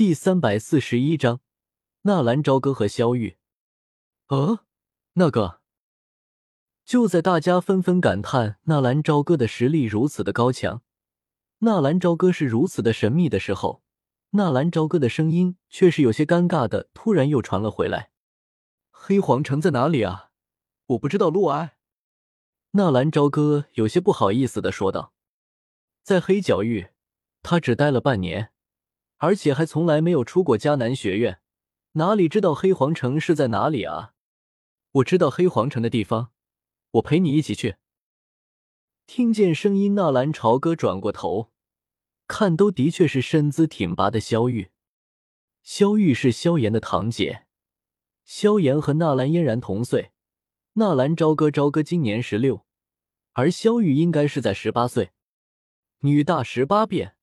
第三百四十一章，纳兰朝歌和萧玉。呃，那个，就在大家纷纷感叹纳兰朝歌的实力如此的高强，纳兰朝歌是如此的神秘的时候，纳兰朝歌的声音却是有些尴尬的，突然又传了回来：“黑皇城在哪里啊？我不知道路啊。”纳兰朝歌有些不好意思的说道：“在黑角域，他只待了半年。”而且还从来没有出过迦南学院，哪里知道黑皇城是在哪里啊？我知道黑皇城的地方，我陪你一起去。听见声音，纳兰朝歌转过头，看都的确是身姿挺拔的萧玉。萧玉是萧炎的堂姐，萧炎和纳兰嫣然同岁，纳兰朝歌朝歌今年十六，而萧玉应该是在十八岁，女大十八变。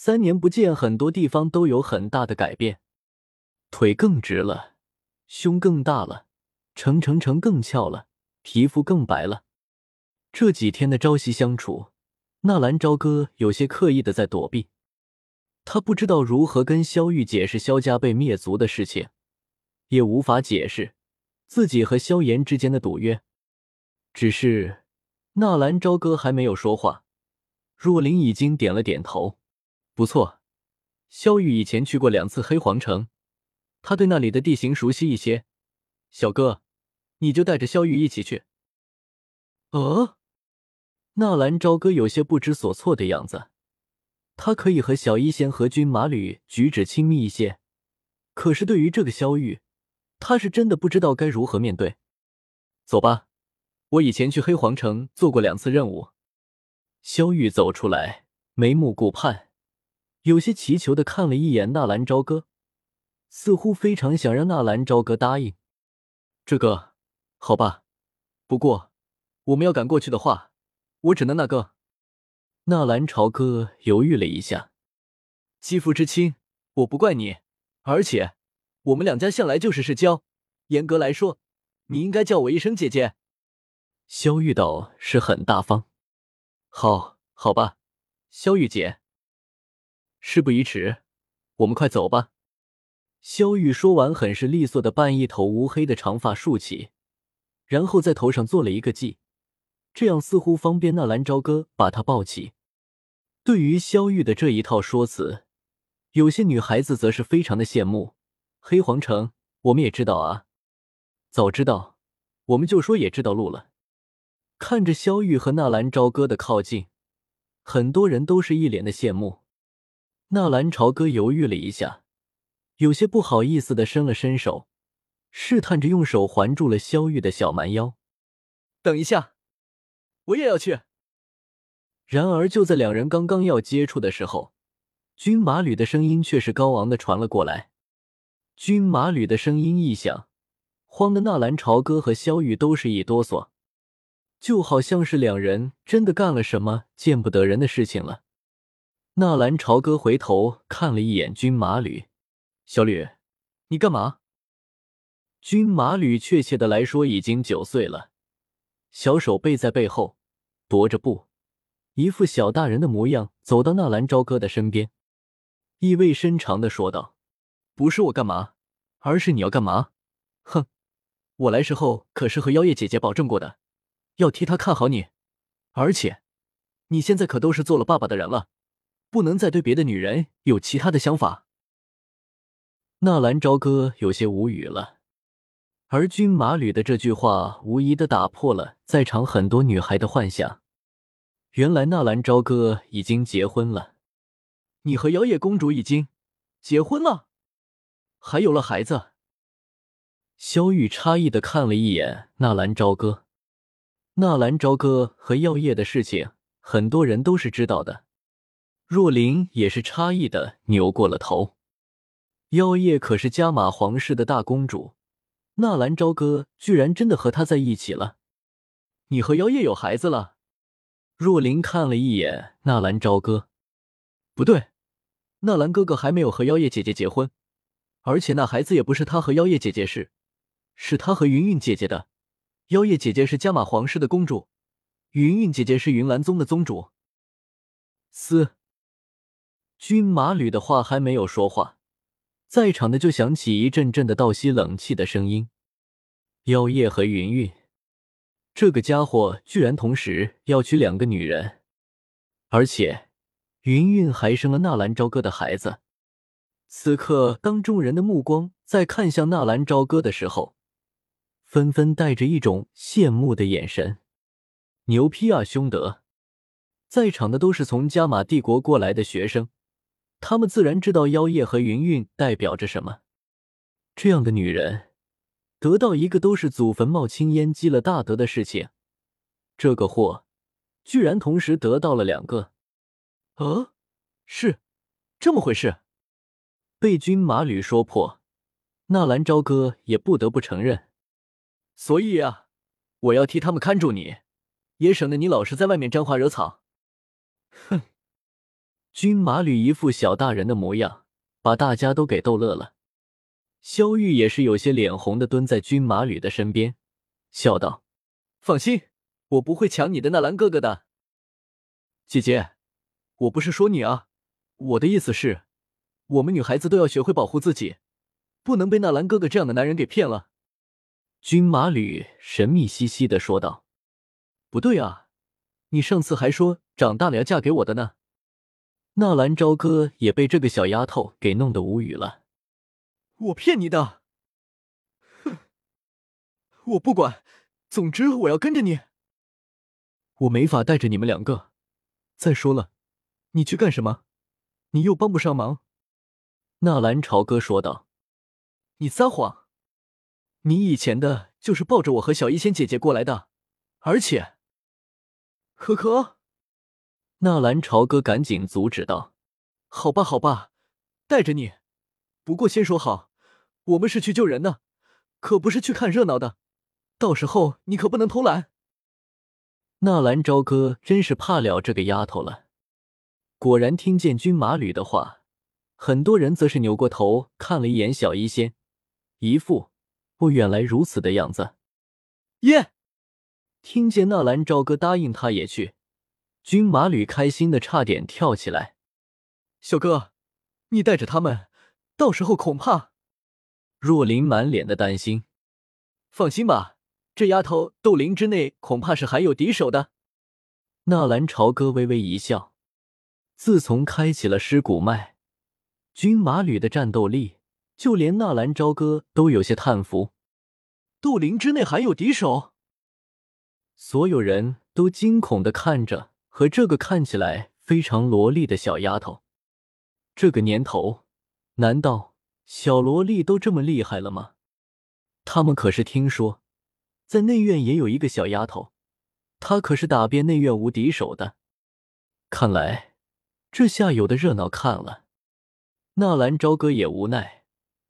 三年不见，很多地方都有很大的改变，腿更直了，胸更大了，成成成更翘了，皮肤更白了。这几天的朝夕相处，纳兰朝歌有些刻意的在躲避，他不知道如何跟萧玉解释萧家被灭族的事情，也无法解释自己和萧炎之间的赌约。只是纳兰朝歌还没有说话，若琳已经点了点头。不错，萧玉以前去过两次黑皇城，他对那里的地形熟悉一些。小哥，你就带着萧玉一起去。呃，纳兰朝歌有些不知所措的样子。他可以和小医仙和军马吕举止亲密一些，可是对于这个萧玉，他是真的不知道该如何面对。走吧，我以前去黑皇城做过两次任务。萧玉走出来，眉目顾盼。有些祈求的看了一眼纳兰朝歌，似乎非常想让纳兰朝歌答应。这个，好吧。不过，我们要赶过去的话，我只能那个。纳兰朝歌犹豫了一下，肌肤之亲，我不怪你。而且，我们两家向来就是世交，严格来说，你应该叫我一声姐姐。萧玉道是很大方。好，好吧，萧玉姐。事不宜迟，我们快走吧。萧玉说完，很是利索的把一头乌黑的长发竖起，然后在头上做了一个髻，这样似乎方便纳兰朝歌把他抱起。对于萧玉的这一套说辞，有些女孩子则是非常的羡慕。黑皇城，我们也知道啊，早知道我们就说也知道路了。看着萧玉和纳兰朝歌的靠近，很多人都是一脸的羡慕。纳兰朝歌犹豫了一下，有些不好意思的伸了伸手，试探着用手环住了萧玉的小蛮腰。等一下，我也要去。然而，就在两人刚刚要接触的时候，军马吕的声音却是高昂的传了过来。军马吕的声音一响，慌的纳兰朝歌和萧玉都是一哆嗦，就好像是两人真的干了什么见不得人的事情了。纳兰朝歌回头看了一眼军马吕，小吕，你干嘛？军马吕确切的来说已经九岁了，小手背在背后，踱着步，一副小大人的模样，走到纳兰朝歌的身边，意味深长的说道：“不是我干嘛，而是你要干嘛？哼，我来时候可是和妖夜姐姐保证过的，要替她看好你，而且，你现在可都是做了爸爸的人了。”不能再对别的女人有其他的想法。纳兰朝歌有些无语了，而军马吕的这句话无疑的打破了在场很多女孩的幻想。原来纳兰朝歌已经结婚了，你和妖夜公主已经结婚了，还有了孩子。萧玉诧异的看了一眼纳兰朝歌，纳兰朝歌和药业的事情，很多人都是知道的。若琳也是诧异的扭过了头，妖夜可是加玛皇室的大公主，纳兰朝歌居然真的和她在一起了。你和妖夜有孩子了？若琳看了一眼纳兰朝歌，不对，纳兰哥哥还没有和妖夜姐姐结婚，而且那孩子也不是他和妖夜姐姐是，是他和云云姐姐的。妖夜姐姐是加玛皇室的公主，云云姐姐是云岚宗的宗主。四。军马吕的话还没有说话，在场的就响起一阵阵的倒吸冷气的声音。妖夜和云云，这个家伙居然同时要娶两个女人，而且云云还生了纳兰朝歌的孩子。此刻，当众人的目光在看向纳兰朝歌的时候，纷纷带着一种羡慕的眼神。牛批啊，兄德！在场的都是从加玛帝国过来的学生，他们自然知道妖夜和云云代表着什么。这样的女人，得到一个都是祖坟冒青烟、积了大德的事情。这个货，居然同时得到了两个。呃，是这么回事。被军马吕说破，纳兰朝歌也不得不承认。所以啊，我要替他们看住你，也省得你老是在外面沾花惹草。哼！军马吕一副小大人的模样，把大家都给逗乐了。萧玉也是有些脸红的蹲在军马吕的身边，笑道：“放心，我不会抢你的纳兰哥哥的。姐姐，我不是说你啊，我的意思是。”我们女孩子都要学会保护自己，不能被纳兰哥哥这样的男人给骗了。”军马吕神秘兮兮的说道。“不对啊，你上次还说长大了要嫁给我的呢。”纳兰朝歌也被这个小丫头给弄得无语了。“我骗你的？哼，我不管，总之我要跟着你。我没法带着你们两个。再说了，你去干什么？你又帮不上忙。”纳兰朝歌说道：“你撒谎！你以前的就是抱着我和小医仙姐姐过来的，而且……可可……”纳兰朝歌赶紧阻止道：“好吧，好吧，带着你。不过先说好，我们是去救人的，可不是去看热闹的。到时候你可不能偷懒。”纳兰朝歌真是怕了这个丫头了。果然，听见军马吕的话。很多人则是扭过头看了一眼小医仙，一副“我原来如此”的样子。耶！听见纳兰朝歌答应他也去，军马吕开心的差点跳起来。小哥，你带着他们，到时候恐怕……若琳满脸的担心。放心吧，这丫头斗灵之内恐怕是还有敌手的。纳兰朝歌微微一笑，自从开启了尸骨脉。军马吕的战斗力，就连纳兰朝歌都有些叹服。斗灵之内还有敌手，所有人都惊恐的看着和这个看起来非常萝莉的小丫头。这个年头，难道小萝莉都这么厉害了吗？他们可是听说，在内院也有一个小丫头，她可是打遍内院无敌手的。看来，这下有的热闹看了。纳兰朝歌也无奈，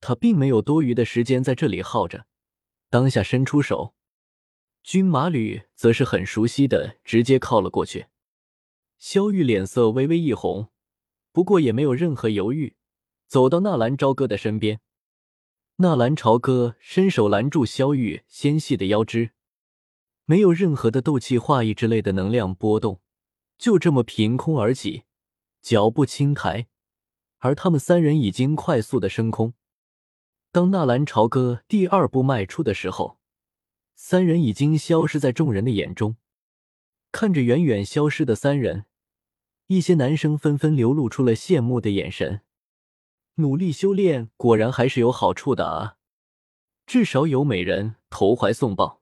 他并没有多余的时间在这里耗着，当下伸出手，军马吕则是很熟悉的直接靠了过去。萧玉脸色微微一红，不过也没有任何犹豫，走到纳兰朝歌的身边。纳兰朝歌伸手拦住萧玉纤细的腰肢，没有任何的斗气化意之类的能量波动，就这么凭空而起，脚步轻抬。而他们三人已经快速的升空。当纳兰朝歌第二步迈出的时候，三人已经消失在众人的眼中。看着远远消失的三人，一些男生纷纷流露出了羡慕的眼神。努力修炼果然还是有好处的啊！至少有美人投怀送抱。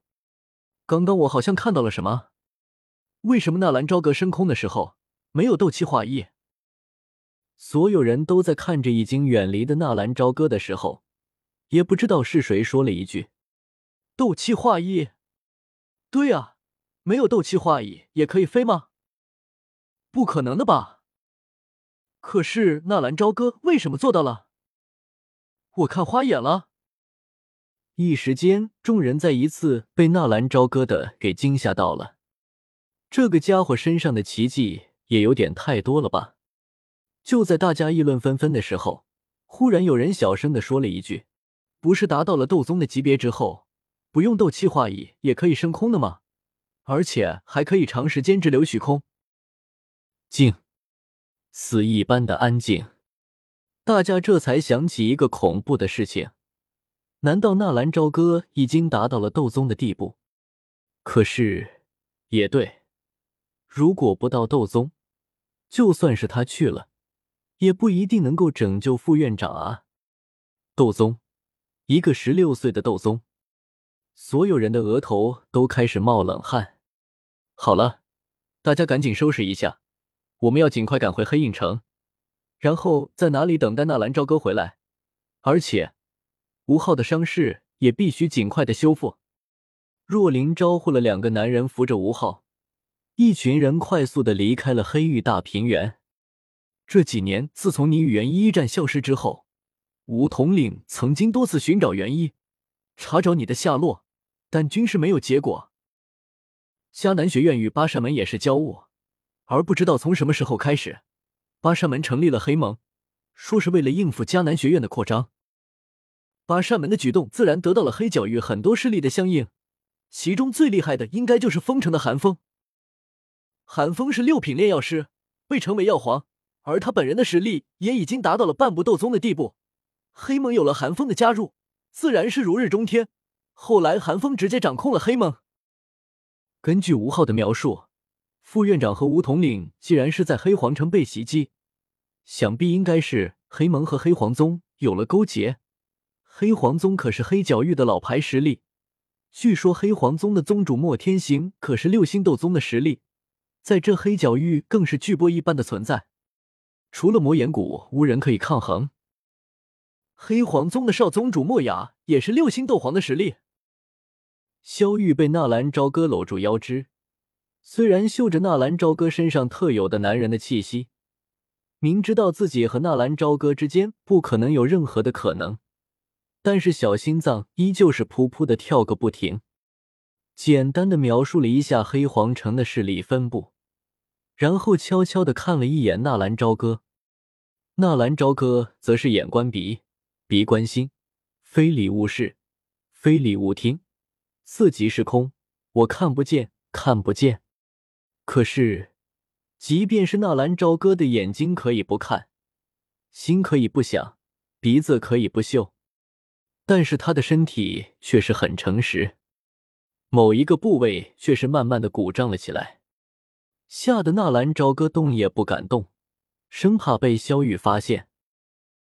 刚刚我好像看到了什么？为什么纳兰朝歌升空的时候没有斗气化翼？所有人都在看着已经远离的纳兰朝歌的时候，也不知道是谁说了一句：“斗气化翼。”对啊，没有斗气化翼也可以飞吗？不可能的吧？可是纳兰朝歌为什么做到了？我看花眼了。一时间，众人再一次被纳兰朝歌的给惊吓到了。这个家伙身上的奇迹也有点太多了吧？就在大家议论纷纷的时候，忽然有人小声的说了一句：“不是达到了斗宗的级别之后，不用斗气化翼也可以升空的吗？而且还可以长时间滞留虚空。”静，死一般的安静。大家这才想起一个恐怖的事情：难道纳兰朝歌已经达到了斗宗的地步？可是，也对，如果不到斗宗，就算是他去了，也不一定能够拯救副院长啊！斗宗，一个十六岁的斗宗，所有人的额头都开始冒冷汗。好了，大家赶紧收拾一下，我们要尽快赶回黑影城，然后在哪里等待纳兰朝歌回来。而且，吴昊的伤势也必须尽快的修复。若琳招呼了两个男人，扶着吴昊，一群人快速的离开了黑域大平原。这几年，自从你与元一一战消失之后，吴统领曾经多次寻找元一，查找你的下落，但均是没有结果。迦南学院与八扇门也是交恶，而不知道从什么时候开始，巴善门成立了黑盟，说是为了应付迦南学院的扩张。巴善门的举动自然得到了黑角域很多势力的相应，其中最厉害的应该就是封城的寒风。寒风是六品炼药师，被称为药皇，而他本人的实力也已经达到了半步斗宗的地步。黑盟有了寒风的加入，自然是如日中天。后来寒风直接掌控了黑盟。根据吴昊的描述，副院长和吴统领既然是在黑皇城被袭击，想必应该是黑盟和黑皇宗有了勾结。黑皇宗可是黑角域的老牌实力，据说黑皇宗的宗主莫天行可是六星斗宗的实力，在这黑角域更是巨波一般的存在，除了魔岩谷，无人可以抗衡。黑皇宗的少宗主莫雅也是六星斗皇的实力。萧玉被纳兰朝歌搂住腰肢，虽然嗅着纳兰朝歌身上特有的男人的气息，明知道自己和纳兰朝歌之间不可能有任何的可能，但是小心脏依旧是噗噗的跳个不停。简单的描述了一下黑皇城的势力分布，然后悄悄的看了一眼纳兰朝歌。纳兰朝歌则是眼观鼻，鼻观心，非礼勿视，非礼勿听。色即是空，我看不见，看不见。可是，即便是纳兰朝歌的眼睛可以不看，心可以不想，鼻子可以不嗅，但是他的身体却是很诚实。某一个部位却是慢慢的鼓胀了起来，吓得纳兰朝歌动也不敢动，生怕被萧玉发现。